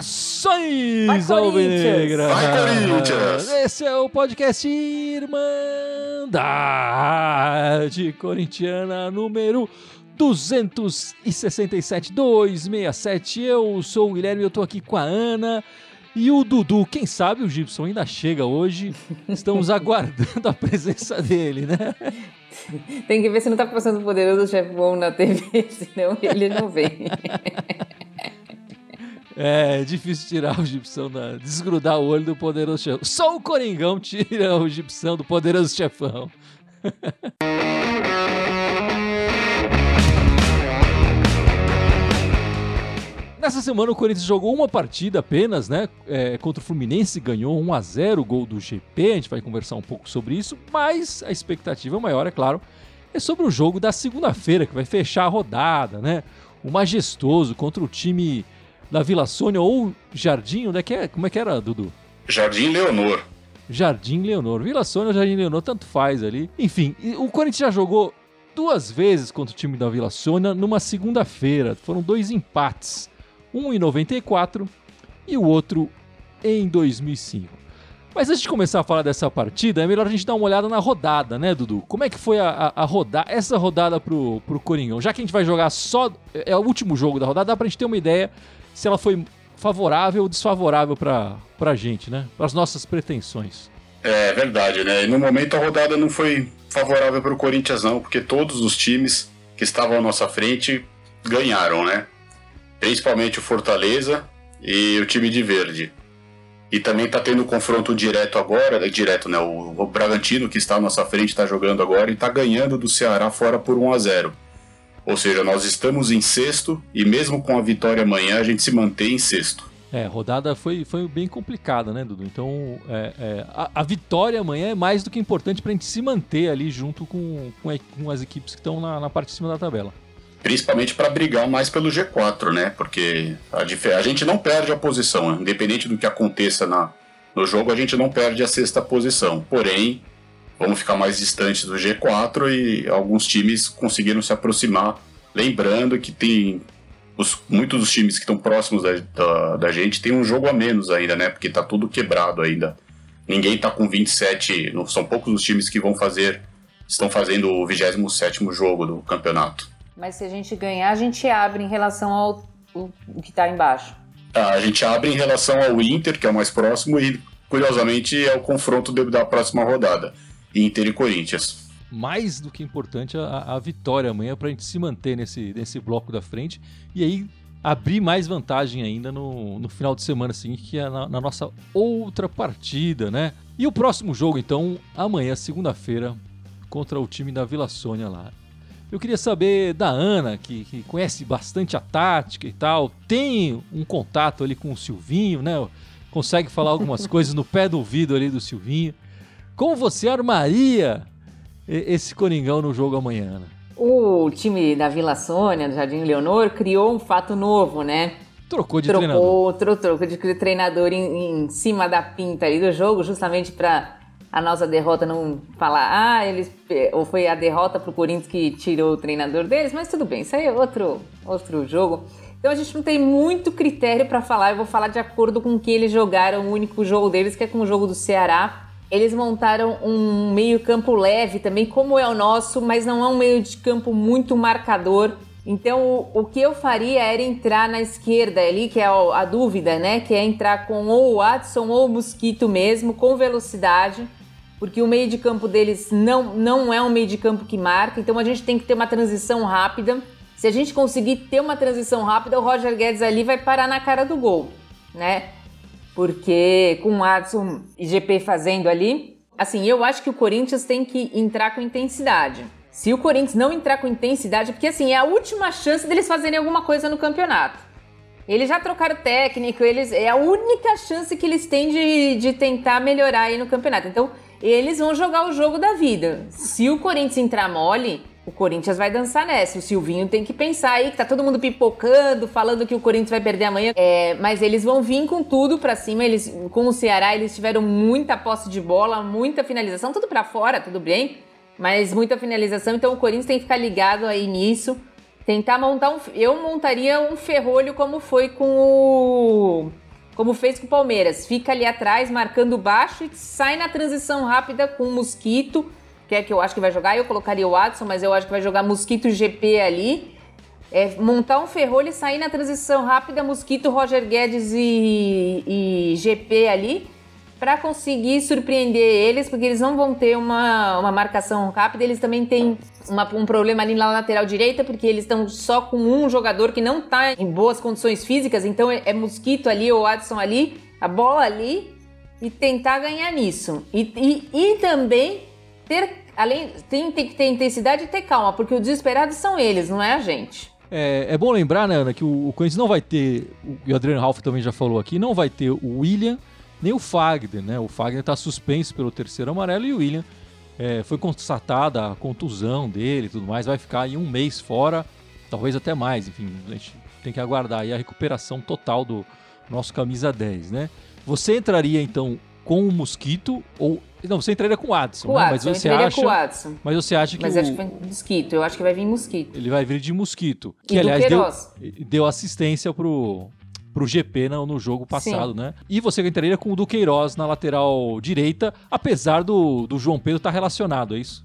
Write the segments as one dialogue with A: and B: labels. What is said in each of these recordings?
A: Saudações, Alvinegra! Esse é o podcast Irmandade Corintiana número 267 267. Eu sou o Guilherme, eu tô aqui com a Ana e o Dudu. Quem sabe o Gibson ainda chega hoje. Estamos aguardando a presença dele, né?
B: Tem que ver se não tá passando o poderoso chefão na TV, senão ele não vem.
A: É difícil tirar o Gibson, da, desgrudar o olho do poderoso chefão. Só o Coringão tira o Gibson do poderoso chefão. Nessa semana o Corinthians jogou uma partida apenas, né? É, contra o Fluminense, ganhou 1 a 0 o gol do GP. A gente vai conversar um pouco sobre isso, mas a expectativa maior, é claro, é sobre o jogo da segunda-feira, que vai fechar a rodada, né? O majestoso contra o time da Vila Sônia ou Jardim, onde é que é? Como é que era, Dudu?
C: Jardim Leonor.
A: Jardim Leonor. Vila Sônia ou Jardim Leonor, tanto faz ali. Enfim, o Corinthians já jogou duas vezes contra o time da Vila Sônia numa segunda-feira. Foram dois empates um em 94 e o outro em 2005. Mas antes de começar a falar dessa partida, é melhor a gente dar uma olhada na rodada, né, Dudu? Como é que foi a, a, a rodada, essa rodada pro, pro Coringão? Já que a gente vai jogar só. É o último jogo da rodada, dá pra gente ter uma ideia se ela foi favorável ou desfavorável pra, pra gente, né? Para as nossas pretensões.
C: É verdade, né? E no momento a rodada não foi favorável para o Corinthians, não, porque todos os times que estavam à nossa frente ganharam, né? Principalmente o Fortaleza e o time de verde. E também está tendo confronto direto agora, direto, né? O, Bragantino, que está à nossa frente, está jogando agora e está ganhando do Ceará fora por 1 a 0 Ou seja, nós estamos em sexto e mesmo com a vitória amanhã, a gente se mantém em sexto.
A: É, a rodada foi, foi bem complicada, né, Dudu? Então, é, é, a, a, vitória amanhã é mais do que importante para a gente se manter ali junto com, com, com as equipes que estão na, na parte de cima da tabela
C: principalmente para brigar mais pelo G4, né? Porque a, a, gente não perde a posição, né? independente do que aconteça na, no jogo, a gente não perde a sexta posição. Porém, vamos ficar mais distantes do G4 e alguns times conseguiram se aproximar. Lembrando que tem os, muitos dos times que estão próximos da, da, da, gente tem um jogo a menos ainda, né? Porque tá tudo quebrado ainda. Ninguém tá com 27, não, são poucos os times que vão fazer, estão fazendo o 27 jogo do campeonato.
B: Mas se a gente ganhar, a gente abre em relação ao o, o que está embaixo.
C: Ah, a gente abre em relação ao Inter, que é o mais próximo, e curiosamente é o confronto da próxima rodada. Inter e Corinthians.
A: Mais do que importante a, a vitória amanhã para a gente se manter nesse, nesse bloco da frente e aí abrir mais vantagem ainda no, no final de semana seguinte, que é na, na nossa outra partida, né? E o próximo jogo, então, amanhã, segunda-feira, contra o time da Vila Sônia lá. Eu queria saber da Ana, que, que, conhece bastante a tática e tal, tem um contato ali com o Silvinho, né? Consegue falar algumas coisas no pé do ouvido ali do Silvinho. Como você armaria esse Coringão no jogo amanhã, Ana?
B: O time da Vila Sônia, do Jardim Leonor, criou um fato novo, né?
A: Trocou de
B: trocou,
A: treinador.
B: Trocou, trocou de treinador em, em cima da pinta ali do jogo, justamente para a nossa derrota não falar, ah, eles ou foi a derrota pro Corinthians que tirou o treinador deles, mas tudo bem, isso aí é outro, outro jogo. Então a gente não tem muito critério para falar, eu vou falar de acordo com o que eles jogaram, o único jogo deles, que é com o jogo do Ceará. Eles montaram um meio-campo leve também, como é o nosso, mas não é um meio de campo muito marcador. Então, o, o, que eu faria era entrar na esquerda ali, que é a, a dúvida, né? Que é entrar com ou o Watson ou o Mosquito mesmo, com velocidade porque o meio de campo deles não, não é um meio de campo que marca, então a gente tem que ter uma transição rápida. Se a gente conseguir ter uma transição rápida, o Roger Guedes ali vai parar na cara do gol, né? Porque com o Adson e GP fazendo ali, assim, eu acho que o Corinthians tem que entrar com intensidade. Se o Corinthians não entrar com intensidade, porque assim, é a última chance deles fazerem alguma coisa no campeonato. Eles já trocaram técnico, eles é a única chance que eles têm de, de tentar melhorar aí no campeonato. Então, eles vão jogar o jogo da vida. Se o Corinthians entrar mole, o Corinthians vai dançar nessa. O Silvinho tem que pensar aí que tá todo mundo pipocando, falando que o Corinthians vai perder amanhã. É, mas eles vão vir com tudo para cima. Eles, com o Ceará, eles tiveram muita posse de bola, muita finalização, tudo para fora, tudo bem, mas muita finalização. Então o Corinthians tem que ficar ligado aí nisso. Tentar montar um. Eu montaria um ferrolho como foi com o. Como fez com o Palmeiras. Fica ali atrás, marcando baixo e sai na transição rápida com o Mosquito que é que eu acho que vai jogar. Eu colocaria o Watson, mas eu acho que vai jogar Mosquito GP ali. É, montar um ferrolho e sair na transição rápida, Mosquito, Roger Guedes e, e GP ali, para conseguir surpreender eles, porque eles não vão ter uma, uma marcação rápida. Eles também têm uma, um problema ali na lateral direita, porque eles estão só com um jogador que não está em boas condições físicas, então é, é Mosquito ali ou Adson ali, a bola ali, e tentar ganhar nisso. E, e, e também ter além tem, tem que ter intensidade e ter calma, porque os desesperados são eles, não é a gente.
A: É, é bom lembrar, né, Ana, que o, o Corinthians não vai ter, e o Adriano Ralph também já falou aqui, não vai ter o William nem o Fagner, né? O Fagner está suspenso pelo terceiro amarelo e o William é, foi constatada a contusão dele e tudo mais, vai ficar aí um mês fora, talvez até mais, enfim, a gente tem que aguardar aí a recuperação total do nosso camisa 10, né? Você entraria então com o Mosquito ou não, você entraria com o Adson,
B: com
A: né?
B: Adson,
A: mas você acha,
B: com o Adson.
A: Mas você acha que
B: Mas
A: o...
B: acho que vai mosquito, eu acho que vai vir mosquito.
A: Ele vai vir de mosquito, que
B: e
A: aliás
B: deu,
A: deu assistência pro pro GP no, no jogo passado, Sim. né? E você entraria com o Duqueiroz na lateral direita, apesar do, do João Pedro estar tá relacionado, é isso?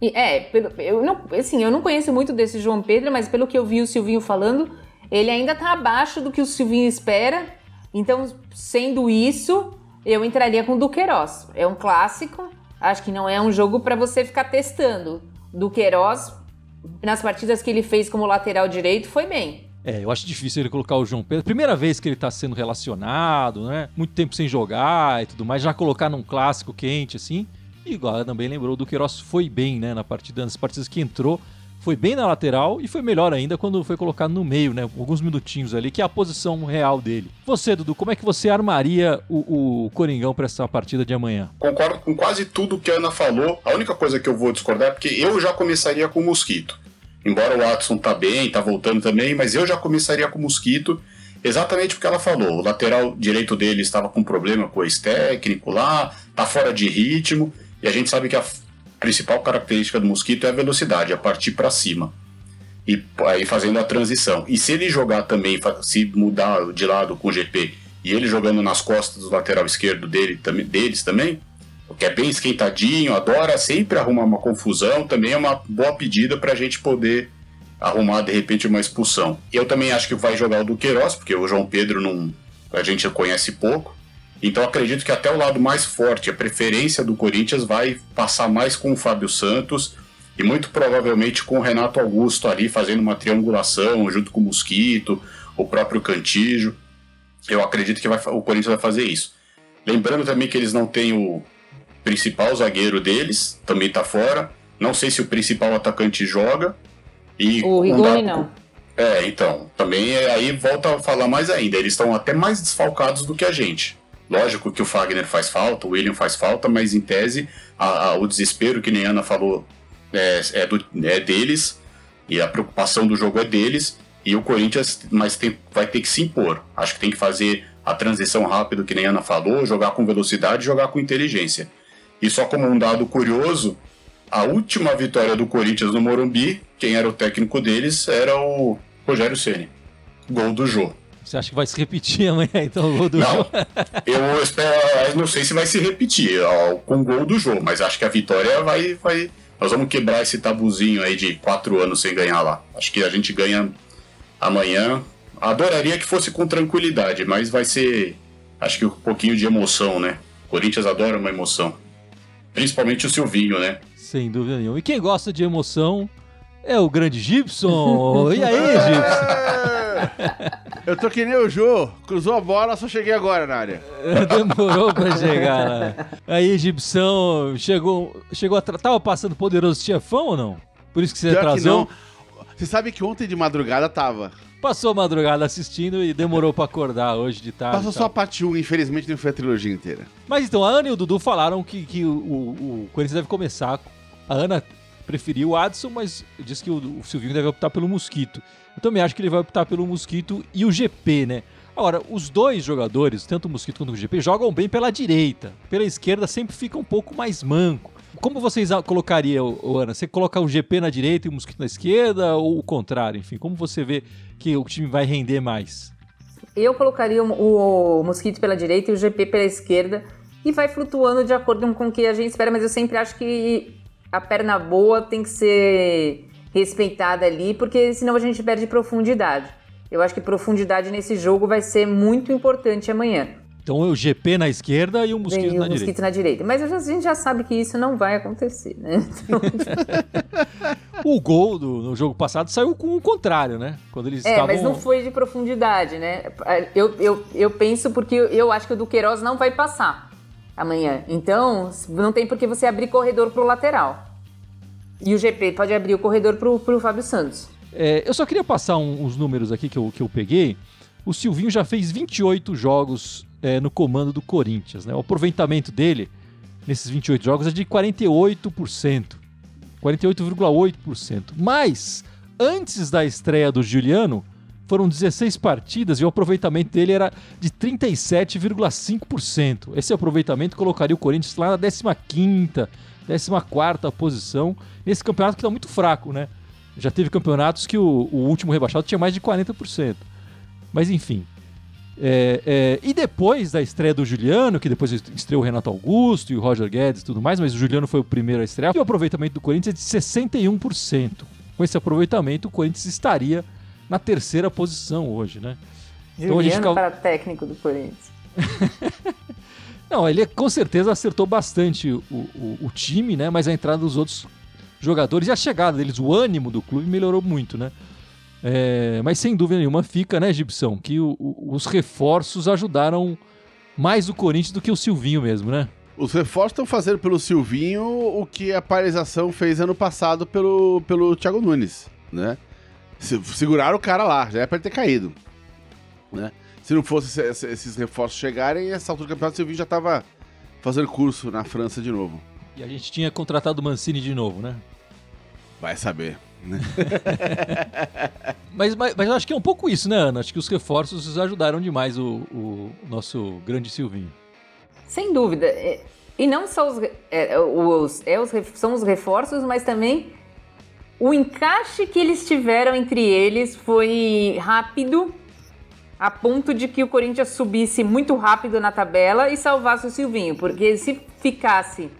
B: É, eu não, assim, eu não conheço muito desse João Pedro, mas pelo que eu vi o Silvinho falando, ele ainda tá abaixo do que o Silvinho espera. Então, sendo isso, eu entraria com o Duqueiroz. É um clássico, Acho que não é um jogo para você ficar testando. Do Queiroz, nas partidas que ele fez como lateral direito, foi bem.
A: É, eu acho difícil ele colocar o João Pedro. Primeira vez que ele tá sendo relacionado, né? Muito tempo sem jogar e tudo mais, já colocar num clássico quente, assim. E igual também lembrou do Queiroz foi bem, né? Na partida, nas partidas que entrou, foi bem na lateral e foi melhor ainda quando foi colocado no meio, né? Alguns minutinhos ali, que é a posição real dele. Você, Dudu, como é que você armaria o, o Coringão para essa partida de amanhã?
C: Concordo com quase tudo que a Ana falou. A única coisa que eu vou discordar é porque eu já começaria com o Mosquito. Embora o Watson tá bem, tá voltando também, mas eu já começaria com o Mosquito. Exatamente porque ela falou. O lateral direito dele estava com problema com o ex-técnico lá, tá fora de ritmo. E a gente sabe que a principal característica do mosquito é a velocidade, a partir para cima. E aí fazendo a transição. E se ele jogar também, se mudar de lado com o GP e ele jogando nas costas do lateral esquerdo dele, deles também, que é bem esquentadinho, adora sempre arrumar uma confusão, também é uma boa pedida para a gente poder arrumar de repente uma expulsão. Eu também acho que vai jogar o Duqueiroz, porque o João Pedro não, a gente conhece pouco. Então acredito que até o lado mais forte, a preferência do Corinthians vai passar mais com o Fábio Santos e muito provavelmente com o Renato Augusto ali fazendo uma triangulação junto com o Mosquito, o próprio Cantijo. Eu acredito que vai, o Corinthians vai fazer isso. Lembrando também que eles não têm o principal zagueiro deles, também está fora. Não sei se o principal atacante joga. E
B: o Rigoni não.
C: É, então, também é, aí volta a falar mais ainda. Eles estão até mais desfalcados do que a gente. Lógico que o Fagner faz falta, o William faz falta, mas em tese a, a, o desespero que nem Ana falou é, é, do, é, deles e a preocupação do jogo é deles e o Corinthians mas tem, vai ter que se impor. Acho que tem que fazer a transição rápida que nem Ana falou, jogar com velocidade, jogar com inteligência. E só como um dado curioso, a última vitória do Corinthians no Morumbi, quem era o técnico deles era o Rogério Ceni, gol do Jô.
A: Você acha que vai se repetir amanhã, então, o gol do
C: não,
A: jogo?
C: Eu espero, não sei se vai se repetir ó, com o gol do jogo, mas acho que a vitória vai, vai. Nós vamos quebrar esse tabuzinho aí de quatro anos sem ganhar lá. Acho que a gente ganha amanhã. Adoraria que fosse com tranquilidade, mas vai ser, acho que um pouquinho de emoção, né? O Corinthians adora uma emoção. Principalmente o Silvinho, né?
A: Sem dúvida nenhuma. E quem gosta de emoção é o grande Gibson. e aí, Gibson?
D: Eu tô que nem o Jô, cruzou a bola, só cheguei agora na área.
A: Demorou pra chegar lá. Aí, Gibson, chegou, chegou a tava passando poderoso chefão ou não? Por isso que você Pior atrasou? Que
D: você sabe que ontem de madrugada tava.
A: Passou a madrugada assistindo e demorou pra acordar hoje de tarde.
D: Passou só a parte 1, infelizmente não foi a trilogia inteira.
A: Mas então, a Ana e o Dudu falaram que, que o, o, o Corinthians deve começar. A Ana preferia o Adson, mas disse que o, o Silvinho deve optar pelo Mosquito. Eu também acho que ele vai optar pelo Mosquito e o GP, né? Agora, os dois jogadores, tanto o Mosquito quanto o GP, jogam bem pela direita. Pela esquerda sempre fica um pouco mais manco. Como vocês colocariam, Ana? Você coloca o GP na direita e o Mosquito na esquerda ou o contrário? Enfim, como você vê que o time vai render mais?
B: Eu colocaria o, o Mosquito pela direita e o GP pela esquerda e vai flutuando de acordo com o que a gente espera, mas eu sempre acho que a perna boa tem que ser respeitada ali, porque senão a gente perde profundidade. Eu acho que profundidade nesse jogo vai ser muito importante amanhã.
A: Então o GP na esquerda e o Mosquito, e na, o
B: mosquito na direita. Mas a gente já sabe que isso não vai acontecer, né? Então...
A: o gol do, no jogo passado saiu com o contrário, né?
B: Quando eles é, estavam... mas não foi de profundidade, né? Eu, eu, eu penso porque eu acho que o do Queiroz não vai passar amanhã. Então, não tem por que você abrir corredor para o lateral. E o GP pode abrir o corredor para o Fábio Santos.
A: É, eu só queria passar um, uns números aqui que eu, que eu peguei. O Silvinho já fez 28 jogos é, no comando do Corinthians. Né? O aproveitamento dele nesses 28 jogos é de 48%. 48,8%. Mas, antes da estreia do Juliano, foram 16 partidas e o aproveitamento dele era de 37,5%. Esse aproveitamento colocaria o Corinthians lá na 15ª, 14ª posição, nesse campeonato que está muito fraco, né? Já teve campeonatos que o, o, último rebaixado tinha mais de 40%. Mas enfim. É, é, e depois da estreia do Juliano, que depois estreou o Renato Augusto e o Roger Guedes e tudo mais, mas o Juliano foi o primeiro a estrear, e o aproveitamento do Corinthians é de 61%. Com esse aproveitamento, o Corinthians estaria na terceira posição hoje, né?
B: Juliano então, a gente fica... para técnico do Corinthians.
A: Não, ele com certeza acertou bastante o, o, o, time, né? Mas a entrada dos outros jogadores e a chegada deles, o ânimo do clube melhorou muito, né? É, mas sem dúvida nenhuma fica, né, Gibson, que o, os reforços ajudaram mais o Corinthians do que o Silvinho mesmo, né?
D: Os reforços estão fazendo pelo Silvinho o que a paralisação fez ano passado pelo, pelo Thiago Nunes, né? seguraram o cara lá, já é pra ele ter caído. Né? Se não fosse esses reforços chegarem, essa altura do campeonato, o Silvinho já tava fazendo curso na França de novo.
A: E a gente tinha contratado o Mancini de novo, né?
D: Vai saber. Né?
A: mas, mas, mas acho que é um pouco isso, né, Ana? Acho que os reforços ajudaram demais o, o nosso grande Silvinho.
B: Sem dúvida. E não só os, é, os, é, os, são os reforços, mas também o encaixe que eles tiveram entre eles foi rápido, a ponto de que o Corinthians subisse muito rápido na tabela e salvasse o Silvinho, porque se ficasse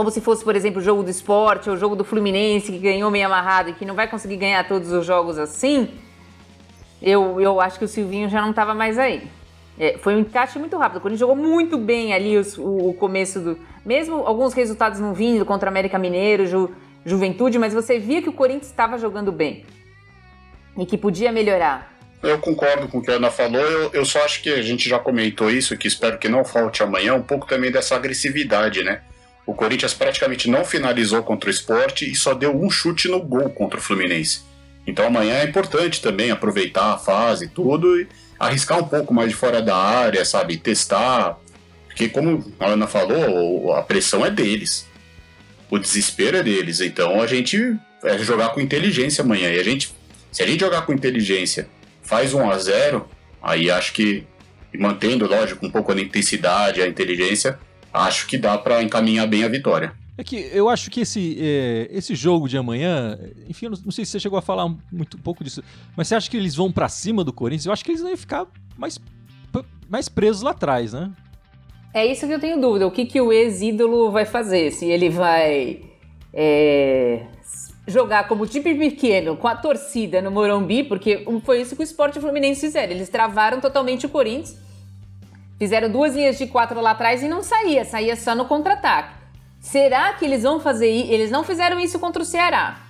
B: como se fosse, por exemplo, o jogo do esporte ou o jogo do Fluminense, que ganhou meio amarrado e que não vai conseguir ganhar todos os jogos assim, eu, eu acho que o Silvinho já não estava mais aí. É, foi um encaixe muito rápido. O Corinthians jogou muito bem ali os, o, o, começo do. Mesmo alguns resultados não vindo contra América Mineiro, Ju, Juventude, mas você via que o Corinthians estava jogando bem e que podia melhorar.
C: Eu concordo com o que a Ana falou, eu, eu só acho que a gente já comentou isso, que espero que não falte amanhã, um pouco também dessa agressividade, né? O Corinthians praticamente não finalizou contra o esporte e só deu um chute no gol contra o Fluminense. Então amanhã é importante também aproveitar a fase e tudo e arriscar um pouco mais de fora da área, sabe? Testar. Porque, como a Ana falou, a pressão é deles o desespero é deles. Então a gente é jogar com inteligência amanhã. E a gente, se a gente jogar com inteligência, faz 1 a 0 aí acho que, mantendo, lógico, um pouco a intensidade, a inteligência, acho que dá para encaminhar bem a vitória.
A: É que eu acho que esse, é, esse jogo de amanhã, enfim, eu não, não sei se você chegou a falar muito um pouco disso, mas você acha que eles vão para cima do Corinthians? Eu acho que eles vão ficar mais, mais presos lá atrás, né?
B: É isso que eu tenho dúvida. O que, que o ex-ídolo vai fazer? Se ele vai é, jogar como time pequeno com a torcida no Morumbi, porque foi isso que o Sport Fluminense fizeram. Eles travaram totalmente o Corinthians, fizeram duas linhas de quatro lá atrás e não saía, saía só no contra-ataque. Será que eles vão fazer isso? Eles não fizeram isso contra o Ceará.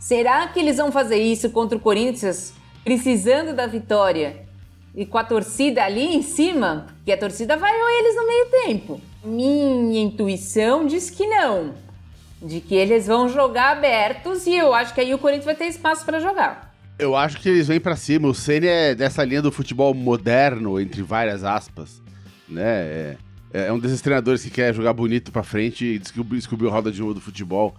B: Será que eles vão fazer isso contra o Corinthians, precisando da vitória e com a torcida ali em cima, que a torcida vai ou eles no meio tempo. Minha intuição diz que não. De que eles vão jogar abertos e eu acho que aí o Corinthians vai ter espaço para jogar.
D: Eu acho que eles vêm para cima. O Ceni é dessa linha do futebol moderno, entre várias aspas, né? É, é um desses treinadores que quer jogar bonito para frente e descobriu, descobriu a roda de ouro do futebol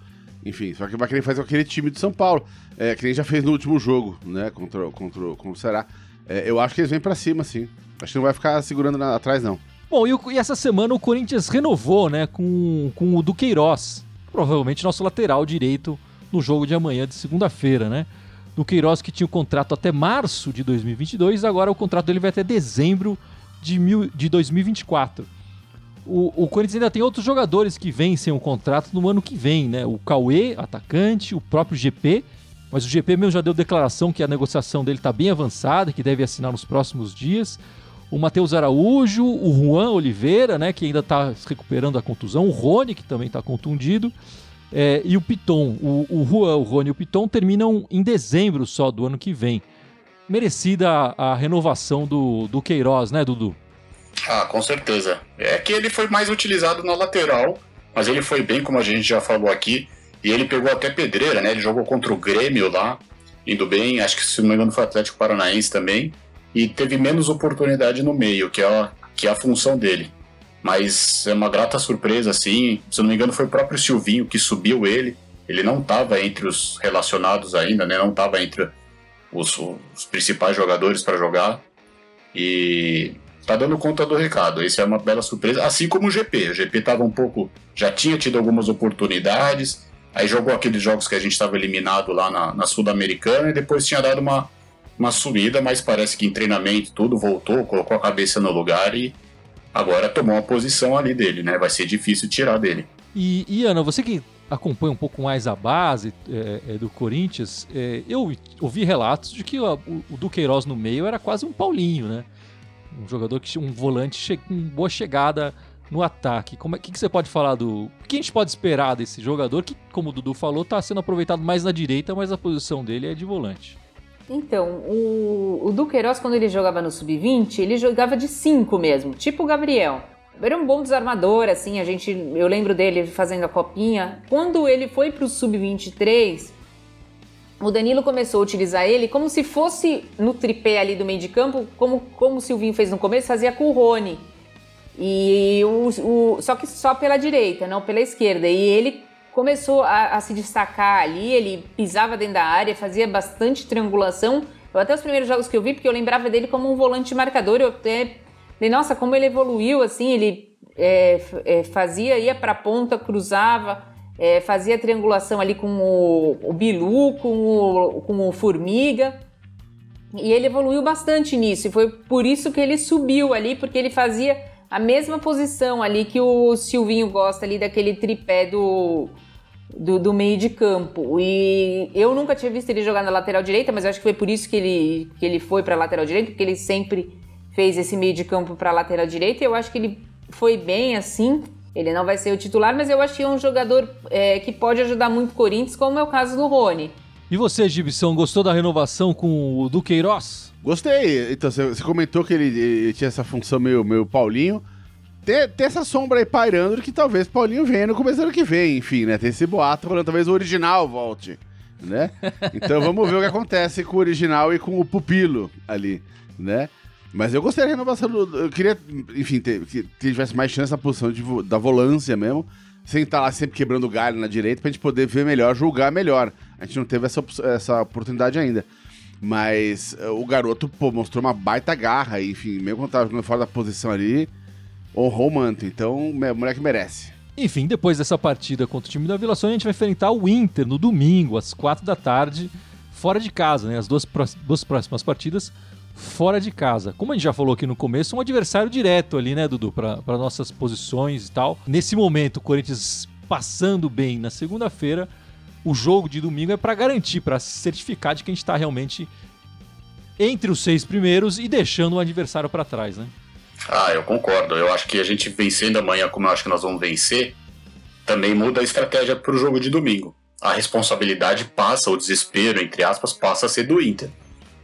D: Enfim, só que vai querer fazer aquele time de São Paulo, é, que nem já fez no último jogo, né, contra, contra, contra o Ceará. É, eu acho que eles vêm pra cima, sim. Acho que não vai ficar segurando na, atrás, não.
A: Bom, e, o, e, essa semana o Corinthians renovou, né, com, com o Duqueiroz, provavelmente nosso lateral direito no jogo de amanhã, de segunda-feira, né? Duqueiroz que tinha o contrato até março de 2022, agora o contrato dele vai até dezembro de, mil, de 2024. O, o Corinthians ainda tem outros jogadores que vencem o contrato no ano que vem, né? O Cauê, atacante, o próprio GP, mas o GP mesmo já deu declaração que a negociação dele está bem avançada, que deve assinar nos próximos dias. O Matheus Araújo, o Juan Oliveira, né, que ainda está se recuperando da contusão, o Rony, que também está contundido, é, e o Piton. O, o Juan, o Rony e o Piton terminam em dezembro só do ano que vem. Merecida a, renovação do, do Queiroz, né, Dudu?
C: Ah, com certeza. É que ele foi mais utilizado na lateral, mas ele foi bem, como a gente já falou aqui, e ele pegou até pedreira, né? Ele jogou contra o Grêmio lá, indo bem, acho que se não me engano foi Atlético Paranaense também, e teve menos oportunidade no meio, que é a, que é a função dele. Mas é uma grata surpresa, assim. Se não me engano, foi o próprio Silvinho que subiu ele. Ele não estava entre os relacionados ainda, né? Não estava entre os, os principais jogadores para jogar. E tá dando conta do recado. Isso é uma bela surpresa, assim como o GP. O GP tava um pouco. Já tinha tido algumas oportunidades, aí jogou aqueles jogos que a gente estava eliminado lá na, na Sul-Americana e depois tinha dado uma, uma subida, mas parece que em treinamento tudo voltou, colocou a cabeça no lugar e agora tomou uma posição ali dele, né? Vai ser difícil tirar dele.
A: E, e Ana, você que acompanha um pouco mais a base é, é, do Corinthians, é, eu ouvi relatos de que o, o Duqueiroz no meio era quase um Paulinho, né? Um jogador que um volante com boa chegada no ataque. Como é que, que você pode falar do. O que a gente pode esperar desse jogador que, como o Dudu falou, está sendo aproveitado mais na direita, mas a posição dele é de volante?
B: Então, o, o Duqueiroz, quando ele jogava no sub-20, ele jogava de 5 mesmo, tipo o Gabriel. Era um bom desarmador, assim, a gente, eu lembro dele fazendo a copinha. Quando ele foi para o sub-23, o Danilo começou a utilizar ele como se fosse no tripé ali do meio de campo, como, como o Silvinho fez no começo, fazia com o Rony. E o, o, só que só pela direita, não pela esquerda. E ele começou a, a, se destacar ali, ele pisava dentro da área, fazia bastante triangulação. Eu até os primeiros jogos que eu vi, porque eu lembrava dele como um volante marcador, eu até falei, nossa, como ele evoluiu, assim, ele é, é, fazia, ia para a ponta, cruzava, é, fazia triangulação ali com o, o Bilu, com o, com o Formiga. E ele evoluiu bastante nisso, e foi por isso que ele subiu ali, porque ele fazia a mesma posição ali que o Silvinho gosta ali daquele tripé do, do, do, meio de campo. E eu nunca tinha visto ele jogar na lateral direita, mas acho que foi por isso que ele, que ele foi para a lateral direita, porque ele sempre fez esse meio de campo para a lateral direita. E eu acho que ele foi bem assim. Ele não vai ser o titular, mas eu achei um jogador é, que pode ajudar muito o Corinthians, como é o caso do Rony.
A: E você, Gibson, gostou da renovação com o Duqueiroz?
D: Gostei. Então, você comentou que ele, ele, tinha essa função meio, meio Paulinho. Tem, tem, essa sombra aí pairando que talvez Paulinho venha no começo do ano que vem, enfim, né? Tem esse boato falando, talvez o original volte, né? Então vamos ver o que acontece com o original e com o pupilo ali, né? Mas eu gostei da renovação do. Eu queria, enfim, ter, que tivesse mais chance na posição de, da volância mesmo, sem estar lá sempre quebrando galho na direita, pra gente poder ver melhor, julgar melhor. A gente não teve essa, essa oportunidade ainda. Mas uh, o garoto, pô, mostrou uma baita garra, enfim, mesmo quando tava fora da posição ali, honrou o manto. Então, o moleque merece.
A: Enfim, depois dessa partida contra o time da Vila Sônia, a gente vai enfrentar o Inter no domingo, às quatro da tarde, fora de casa, né? As duas, duas próximas partidas fora de casa. Como a gente já falou aqui no começo, um adversário direto ali, né, Dudu, para nossas posições e tal. Nesse momento, o Corinthians passando bem na segunda-feira, o jogo de domingo é para garantir, para certificar de que a gente está realmente entre os seis primeiros e deixando o adversário para trás, né?
C: Ah, eu concordo. Eu acho que a gente vencendo amanhã, como eu acho que nós vamos vencer, também muda a estratégia para o jogo de domingo. A responsabilidade passa, o desespero, entre aspas, passa a ser do Inter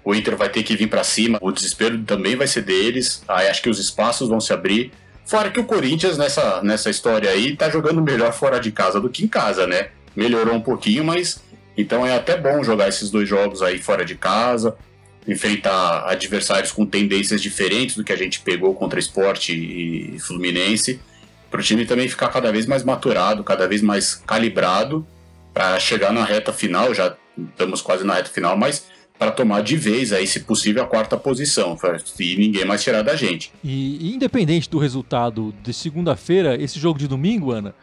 C: o Inter vai ter que vir para cima, o desespero também vai ser deles, aí acho que os espaços vão se abrir. Fora que o Corinthians, nessa, nessa história aí, tá jogando melhor fora de casa do que em casa, né? Melhorou um pouquinho, mas então é até bom jogar esses dois jogos aí fora de casa, enfrentar adversários com tendências diferentes do que a gente pegou contra Esporte e Fluminense, para o time também ficar cada vez mais maturado, cada vez mais calibrado para chegar na reta final, já estamos quase na reta final, mas para tomar de vez aí, se possível, a quarta posição e ninguém mais tirar da gente.
A: E, e independente do resultado de segunda-feira, esse jogo de domingo, Ana,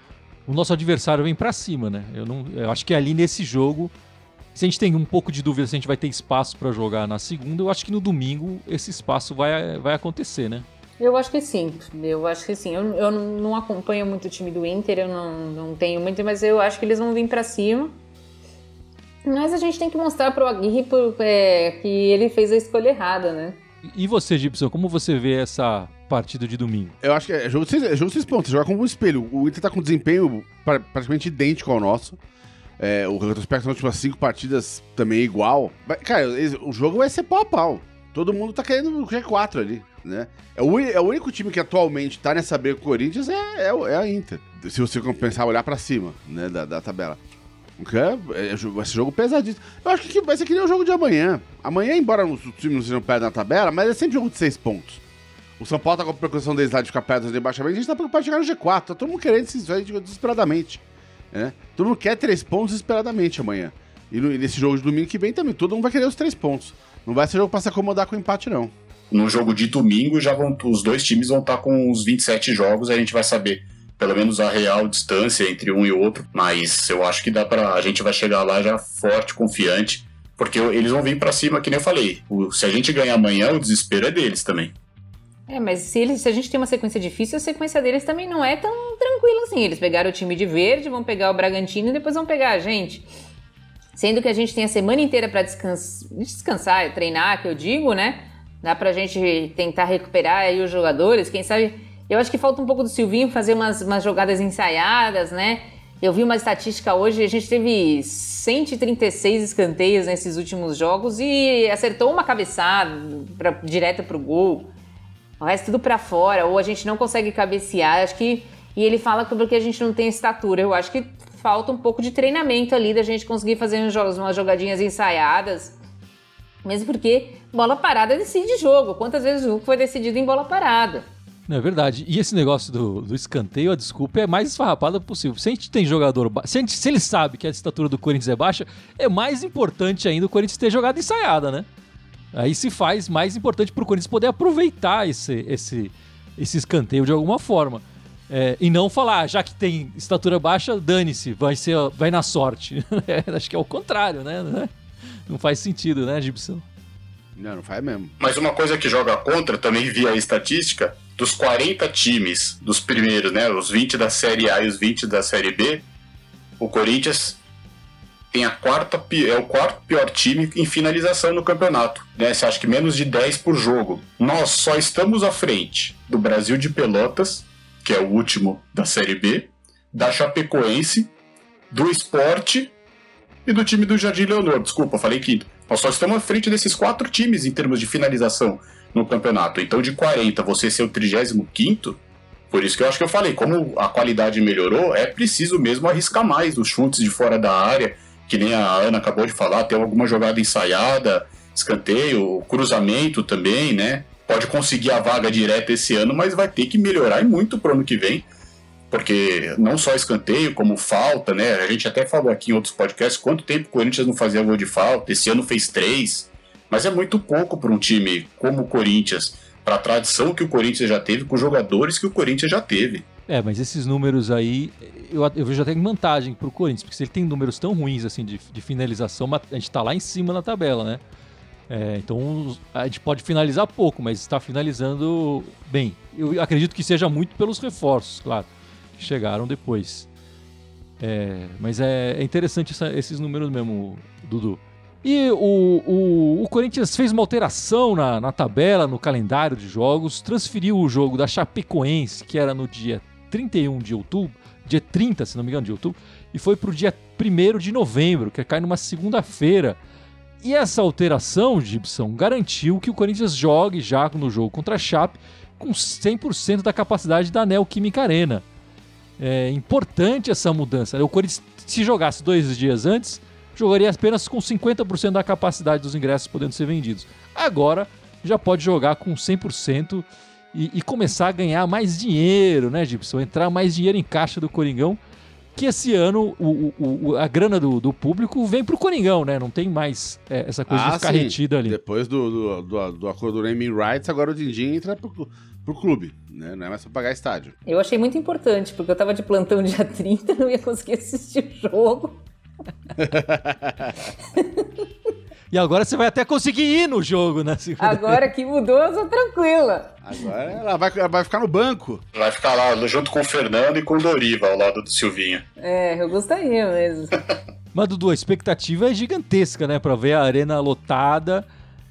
A: o nosso adversário vem para cima, né? Eu, não, eu acho que ali nesse jogo, se a gente tem um pouco de dúvida se a gente vai ter espaço para jogar na segunda, eu acho que no domingo esse espaço vai, vai acontecer, né?
B: Eu acho que sim, eu acho que sim. Eu, eu não acompanho muito o time do Inter, eu não, não tenho muito, mas eu acho que eles vão vir para cima. Mas a gente tem que mostrar pro Aguirre é, que ele fez a escolha errada, né?
A: E você, Gibson, como você vê essa partida de domingo?
D: Eu acho que é jogo de seis, é jogo de seis pontos, jogar como um espelho. O Inter tá com desempenho praticamente idêntico ao nosso. É, o retrospecto nas últimas cinco partidas também é igual. Mas, cara, o jogo vai ser pau a pau. Todo mundo tá querendo o G4 ali, né? É o, é o único time que atualmente tá nessa briga com o Corinthians é, é, é a Inter. Se você pensar, olhar para cima, né, da, da tabela. É, vai ser jogo pesadíssimo. Eu acho que vai ser que nem o jogo de amanhã. Amanhã, embora o time não seja perto na tabela, mas é sempre jogo de seis pontos. O São Paulo tá com a preocupação deles lá de ficar perto do rebaixamento, a gente tá preocupado de chegar no G4. Tá todo mundo querendo aí desesperadamente. Né? Todo mundo quer três pontos desesperadamente amanhã. E, no, e nesse jogo de domingo que vem também, todo mundo vai querer os três pontos. Não vai ser jogo pra se acomodar com empate, não.
C: No jogo de domingo, já vão, os dois times vão estar tá com os 27 jogos, a gente vai saber pelo menos a real distância entre um e outro, mas eu acho que dá para a gente vai chegar lá já forte, confiante, porque eles vão vir para cima, que nem eu falei. O, se a gente ganhar amanhã, o desespero é deles também.
B: É, mas se, eles, se a gente tem uma sequência difícil, a sequência deles também não é tão tranquila assim. Eles pegaram o time de verde, vão pegar o Bragantino e depois vão pegar a gente. Sendo que a gente tem a semana inteira para descans descansar, treinar, que eu digo, né? Dá pra gente tentar recuperar aí os jogadores, quem sabe eu acho que falta um pouco do Silvinho fazer umas, umas jogadas ensaiadas, né? Eu vi uma estatística hoje, a gente teve 136 escanteios nesses últimos jogos e acertou uma cabeçada pra, direto pro gol. O resto tudo para fora, ou a gente não consegue cabecear. Acho que e ele fala que porque a gente não tem estatura. Eu acho que falta um pouco de treinamento ali da gente conseguir fazer uns jogos, umas jogadinhas ensaiadas. Mesmo porque bola parada decide jogo. Quantas vezes o jogo foi decidido em bola parada?
A: Não, é verdade. E esse negócio do, do escanteio, a desculpa é mais esfarrapada possível. Se a gente tem jogador. Se, a gente, se ele sabe que a estatura do Corinthians é baixa, é mais importante ainda o Corinthians ter jogado ensaiada, né? Aí se faz mais importante pro Corinthians poder aproveitar esse, esse, esse escanteio de alguma forma. É, e não falar, ah, já que tem estatura baixa, dane-se, vai, ser, vai na sorte. É, acho que é o contrário, né? Não faz sentido, né, Gibson?
D: Não, não faz mesmo.
C: Mas uma coisa que joga contra, também via estatística, dos 40 times dos primeiros, né, os 20 da Série A e os 20 da Série B, o Corinthians tem a quarta é o quarto pior time em finalização no campeonato, né? Você acha que menos de 10 por jogo. Nós só estamos à frente do Brasil de Pelotas, que é o último da Série B, da Chapecoense, do Esporte e do time do Jardim Leonor. Desculpa, falei quinto. Nós só estamos à frente desses quatro times em termos de finalização no campeonato. Então, de 40, você ser o 35, por isso que eu acho que eu falei, como a qualidade melhorou, é preciso mesmo arriscar mais os chutes de fora da área, que nem a Ana acabou de falar, ter alguma jogada ensaiada, escanteio, cruzamento também, né? Pode conseguir a vaga direta esse ano, mas vai ter que melhorar e muito pro ano que vem, porque não só escanteio, como falta, né? A gente até falou aqui em outros podcasts quanto tempo o Corinthians não fazia gol de falta, esse ano fez três. Mas é muito pouco para um time como o Corinthians, para a tradição que o Corinthians já teve, com jogadores que o Corinthians já teve.
A: É, mas esses números aí, eu, eu vejo até vantagem para o Corinthians, porque se ele tem números tão ruins assim de, de finalização, a gente está lá em cima na tabela, né? É, então a gente pode finalizar pouco, mas está finalizando bem. Eu acredito que seja muito pelos reforços, claro, que chegaram depois. É, mas é, é interessante essa, esses números mesmo, Dudu. E o, o, o, Corinthians fez uma alteração na, na tabela, no calendário de jogos, transferiu o jogo da Chapecoense, que era no dia 31 de outubro, dia 30, se não me engano, de outubro, e foi para o dia 1 de novembro, que cai numa segunda-feira. E essa alteração, Gibson, garantiu que o Corinthians jogue já no jogo contra a Chape com 100% da capacidade da Neoquímica Arena. É importante essa mudança. O Corinthians, se jogasse dois dias antes, jogaria apenas com 50% da capacidade dos ingressos podendo ser vendidos. Agora já pode jogar com 100% e, e começar a ganhar mais dinheiro, né, Gibson? Entrar mais dinheiro em caixa do Coringão, que esse ano o, o, a grana do, do público vem pro Coringão, né? Não tem mais é, essa coisa
D: Ah,
A: de ficar
D: sim.
A: retida ali.
D: Depois do, do, do, do acordo do naming rights, agora o Dindim entra pro, pro clube, né? Não é mais pra pagar estádio.
B: Eu achei muito importante, porque eu tava de plantão dia 30, não ia conseguir assistir o jogo.
A: E agora você vai até conseguir ir no jogo, né?
B: Agora que mudou, eu tô tranquila.
D: Agora ela vai, ela vai ficar no banco.
C: Vai ficar lá junto com o Fernando e com o Doriva ao lado do Silvinho.
B: É, eu gostaria mesmo.
A: Mas, Dudu, a expectativa é gigantesca, né? Pra ver a arena lotada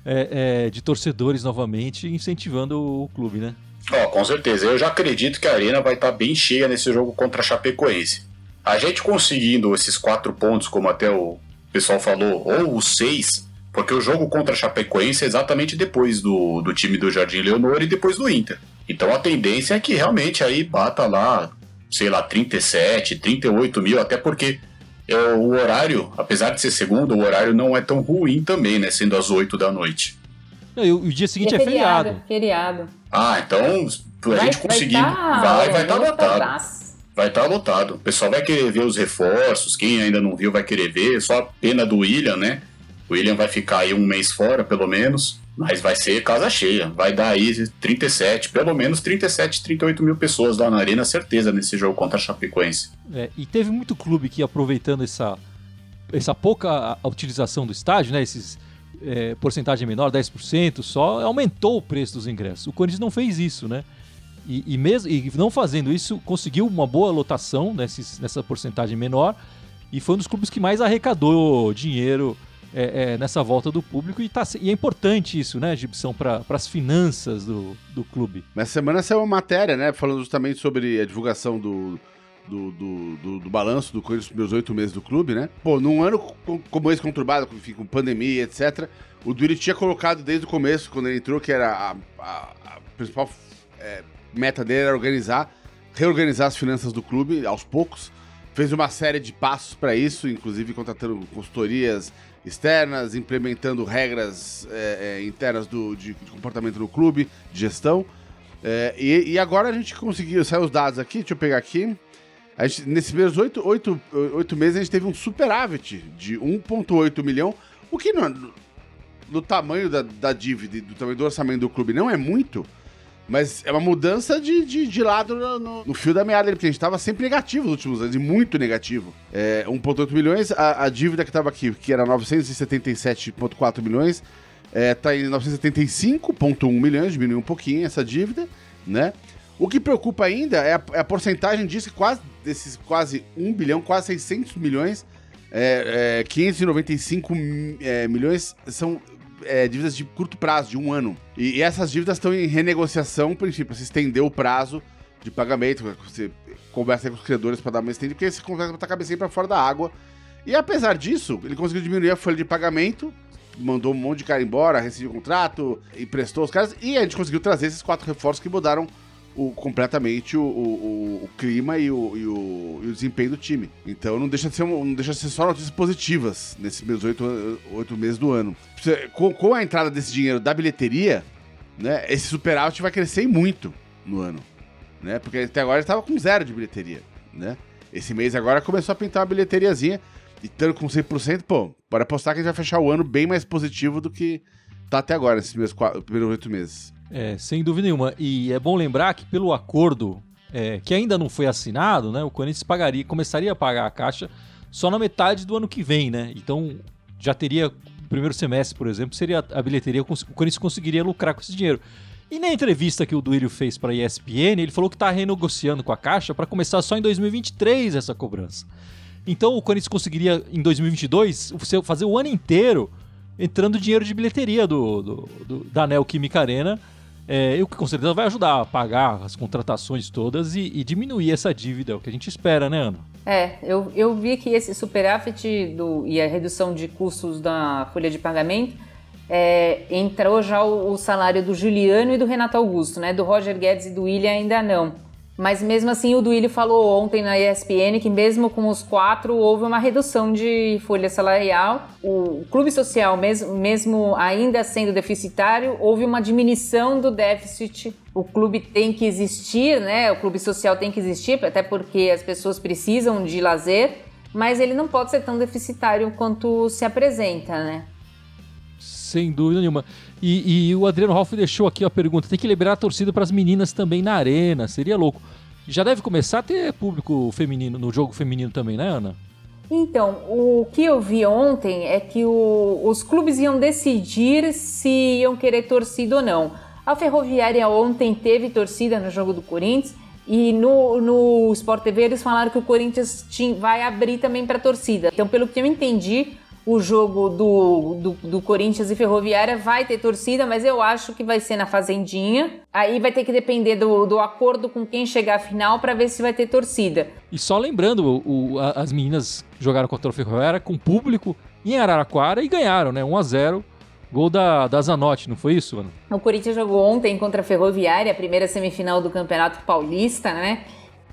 A: é, é, de torcedores novamente, incentivando o clube, né?
C: Ó, com certeza. Eu já acredito que a Arena vai estar bem cheia nesse jogo contra a Chapecoense. A gente conseguindo esses quatro pontos, como até o pessoal falou, ou os seis, porque o jogo contra a Chapecoense é exatamente depois do, do time do Jardim Leonor e depois do Inter. Então a tendência é que realmente aí bata lá, sei lá, 37, 38 mil, até porque é, o horário, apesar de ser segundo, o horário não é tão ruim também, né? Sendo às 8 da noite.
A: Não, e o, dia seguinte
B: E
A: é feriado.
B: Feriado.
C: Ah, então a gente conseguindo.
B: tá-
C: vai, vai estar
B: olha,
C: lotado.
B: lotadaço.
C: Vai estar lotado. O pessoal vai querer ver os reforços. Quem ainda não viu vai querer ver. Só a pena do William, né? O William vai ficar aí um mês fora, pelo menos. Mas vai ser casa cheia. Vai dar aí 37, pelo menos 37, 38 mil pessoas lá na Arena, certeza, nesse jogo contra a Chapecoense.
A: É, e teve muito clube que, aproveitando essa, essa pouca utilização do estádio, né? Esses é, porcentagem menor, 10% só, aumentou o preço dos ingressos. O Corinthians não fez isso, né? E, e mesmo e não fazendo isso, conseguiu uma boa lotação nesses, nessa porcentagem menor e foi um dos clubes que mais arrecadou dinheiro é, é, nessa volta do público. E, tá, e é importante isso, né, Gibson, para as finanças do, do clube.
D: Nessa semana saiu uma matéria, né? Falando justamente sobre a divulgação do, do, do, do- do balanço do Corinthians nos primeiros oito meses do clube, né? Pô, num ano co- como esse conturbado, com, enfim, com pandemia, etc., o Dury tinha colocado desde o começo, quando ele entrou, que era a, a- a principal é, meta dele era organizar, reorganizar as finanças do clube aos poucos. Fez uma série de passos para isso, inclusive contratando consultorias externas, implementando regras é, é, internas do, de, de comportamento no clube, de gestão. É, e, e agora a gente conseguiu, saiu os dados aqui, deixa eu pegar aqui. Gente, nesses primeiros oito, oito, oito meses a gente teve um superávit de 1,8 milhão, o que no, no tamanho da, da dívida e do tamanho do orçamento do clube não é muito, mas é uma mudança de, de, de lado no, no- no fio da meada, porque a gente estava sempre negativo nos últimos anos, e muito negativo. É, 1,8 milhões, a, a dívida que estava aqui, que era 977,4 milhões, é, tá em 975,1 milhões, diminuiu um pouquinho essa dívida, né? O que preocupa ainda é a, é a porcentagem disso quase, desses quase 1 bilhão, quase 600 milhões, é, é, 595 mi- é, milhões são é, dívidas de curto prazo, de um ano. E, e essas dívidas estão em renegociação, por exemplo, se estender o prazo de pagamento, você conversa com os credores para dar mais tempo, porque você conversa botar a cabeça para fora da água. E apesar disso, ele conseguiu diminuir a folha de pagamento, mandou um monte de cara embora, rescindiu o contrato, emprestou os caras, e a gente conseguiu trazer esses quatro reforços que mudaram o- completamente o, o- o- clima e o, e o- e o desempenho do time. Então não deixa de ser, não deixa de ser só notícias positivas nesses meus oito, oito meses do ano. Com, com a entrada desse dinheiro da bilheteria, né, esse superávit vai crescer muito no ano. Né, porque até agora estava com zero de bilheteria. Né? Esse mês agora começou a pintar uma bilheteriazinha. E estando com 100%, pô, bora apostar que a gente vai fechar o ano bem mais positivo do que tá até agora, primeiros, quatro, primeiros oito meses.
A: É, sem dúvida nenhuma. E é bom lembrar que pelo acordo é, que ainda não foi assinado, né, o Corinthians pagaria, começaria a pagar a caixa só na metade do ano que vem, né? Então já teria primeiro semestre, por exemplo, seria a bilheteria, o Corinthians conseguiria lucrar com esse dinheiro. E na entrevista que o Duílio fez para a ESPN, ele falou que está renegociando com a Caixa para começar só em 2023 essa cobrança. Então o Corinthians conseguiria em 2022 você fazer o ano inteiro entrando dinheiro de bilheteria do, do- do- da Neoquímica Arena, é, o que com certeza vai ajudar a pagar as contratações todas e, e diminuir essa dívida, é o que a gente espera, né, Ana?
B: É, eu, eu vi que esse superávit do, e a redução de custos da folha de pagamento é, entrou já o, o salário do Juliano e do Renato Augusto, né? Do Roger Guedes e do William ainda não. Mas mesmo assim, o Duílio falou ontem na ESPN que mesmo com os quatro houve uma redução de folha salarial. O clube social, mesmo, mesmo ainda sendo deficitário, houve uma diminuição do déficit. O clube tem que existir, né? O clube social tem que existir, até porque as pessoas precisam de lazer, mas ele não pode ser tão deficitário quanto se apresenta, né?
A: Sem dúvida nenhuma. E, e o Adriano Ralph deixou aqui a pergunta: tem que liberar a torcida para as meninas também na arena? Seria louco. Já deve começar a ter público feminino no jogo feminino também, né, Ana?
B: Então, o que eu vi ontem é que o, os clubes iam decidir se iam querer torcida ou não. A Ferroviária ontem teve torcida no jogo do Corinthians e no, no Sport TV eles falaram que o Corinthians tinha, vai abrir também para torcida. Então, pelo que eu entendi, o jogo do, do, do, Corinthians e Ferroviária vai ter torcida, mas eu acho que vai ser na Fazendinha. Aí vai ter que depender do, do acordo com quem chegar à final para ver se vai ter torcida.
A: E só lembrando, o, o, as meninas jogaram contra o Ferroviária com público em Araraquara e ganharam, né? 1 a 0 Gol da, da Zanotti, não foi isso, mano?
B: O Corinthians jogou ontem contra a Ferroviária, a primeira semifinal do Campeonato Paulista, né?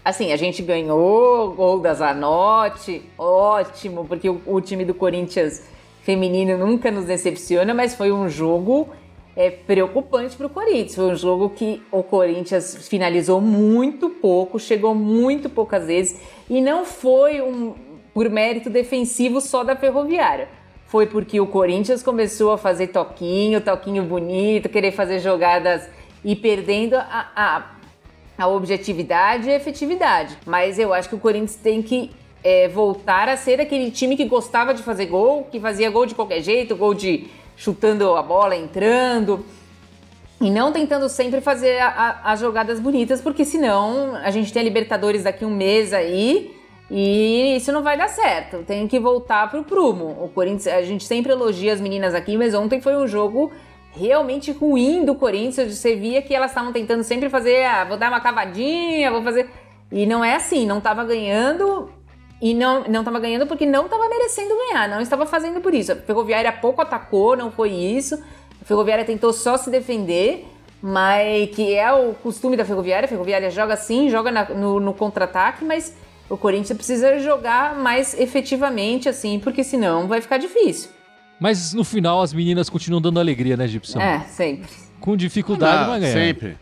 B: Assim, a gente ganhou, gol da Zanotti, ótimo, porque o, o time do Corinthians feminino nunca nos decepciona, mas foi um jogo é, preocupante para o Corinthians. Foi um jogo que o Corinthians finalizou muito pouco, chegou muito poucas vezes e não foi um por mérito defensivo só da Ferroviária. Foi porque o Corinthians começou a fazer toquinho, toquinho bonito, querer fazer jogadas e perdendo a, a a objetividade e a efetividade. Mas eu acho que o Corinthians tem que é, voltar a ser aquele time que gostava de fazer gol, que fazia gol de qualquer jeito, gol de chutando a bola, entrando. E não tentando sempre fazer as jogadas bonitas, porque senão a gente tem a Libertadores daqui um mês aí e isso não vai dar certo. Tem que voltar pro prumo. O Corinthians, a gente sempre elogia as meninas aqui, mas ontem foi um jogo realmente ruim do Corinthians. Você via que elas estavam tentando sempre fazer, ah, vou dar uma cavadinha, vou fazer. E não é assim, não estava ganhando e não não estava ganhando porque não estava merecendo ganhar, não estava fazendo por isso. A Ferroviária pouco atacou, não foi isso. A Ferroviária tentou só se defender, mas que é o costume da Ferroviária. A Ferroviária joga assim, joga na, no, no contra-ataque, mas o Corinthians precisa jogar mais efetivamente assim, porque senão vai ficar difícil.
A: Mas no final as meninas continuam dando alegria, né, Gibson?
B: É, sempre.
A: Com dificuldade,
D: ah,
A: mas ganha.
D: Sempre.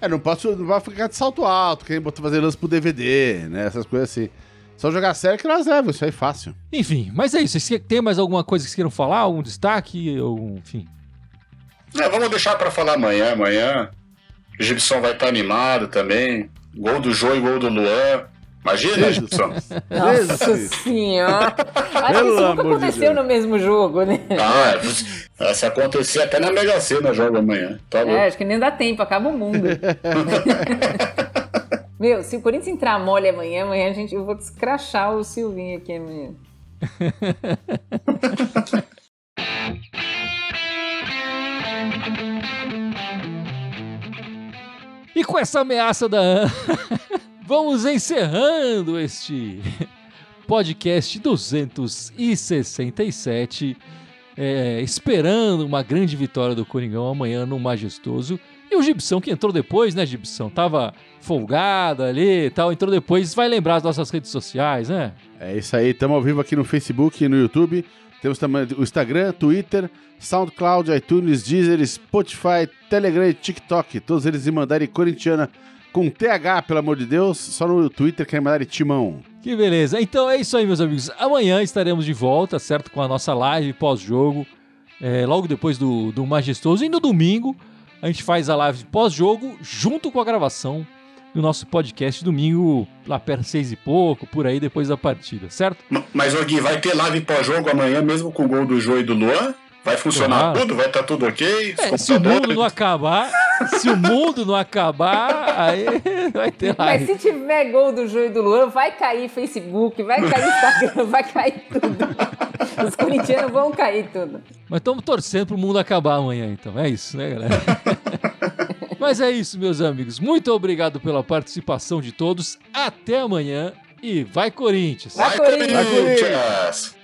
D: É, não posso não vai ficar de salto alto, quem botar fazer lance pro DVD, né? Essas coisas assim. Só jogar sério que elas levam, isso aí é fácil.
A: Enfim, mas é isso. Vocês tem mais alguma coisa que vocês queiram falar? Algum destaque? Ou, enfim.
C: É, vamos deixar para falar amanhã. Amanhã o Gibson vai estar animado também. Gol do Jô e gol do Luan. Imagina, Gibson.
B: Nossa senhora. Acho que isso nunca aconteceu no mesmo jogo, né?
C: Ah, é, se acontecer até na Mega Sena joga amanhã. Tá
B: é, acho que nem dá tempo, acaba o mundo. Meu, se o Corinthians entrar mole amanhã, amanhã a gente, eu vou descrachar o Silvinho aqui amanhã.
A: e com essa ameaça da Ana, vamos encerrando este podcast 267, é, esperando uma grande vitória do Coringão amanhã no Majestoso. E o Gibson, que entrou depois, né, Gibson? Tava folgado ali e tal, entrou depois. Vai lembrar as nossas redes sociais, né?
D: É isso aí, estamos ao vivo aqui no Facebook e no YouTube. Temos também o Instagram, Twitter, SoundCloud, iTunes, Deezer, Spotify, Telegram e TikTok. Todos eles de mandarem corintiana com TH, pelo amor de Deus, só no Twitter querem mandar timão.
A: Que beleza. Então é isso aí, meus amigos. Amanhã estaremos de volta, certo? Com a nossa live pós-jogo, é, logo depois do, do Majestoso. E no domingo, a gente faz a live pós-jogo junto com a gravação do nosso podcast domingo, lá perto seis e pouco, por aí, depois da partida, certo?
C: Mas, o Gui, vai ter live pós-jogo amanhã, mesmo com o gol do Jô e do Luan? Vai funcionar claro. tudo? Vai estar tá tudo ok?
A: É, se o mundo não acabar, se o mundo não acabar, aí vai ter
B: live. Mas se tiver gol do Jô e do Luan, vai cair Facebook, vai cair Instagram, vai cair tudo. Os corintianos vão cair tudo.
A: Mas estamos torcendo para o mundo acabar amanhã, então. É isso, né, galera? Mas é isso, meus amigos. Muito obrigado pela participação de todos. Até amanhã e vai Corinthians!
C: Vai, Corinthians! Vai, Corinthians.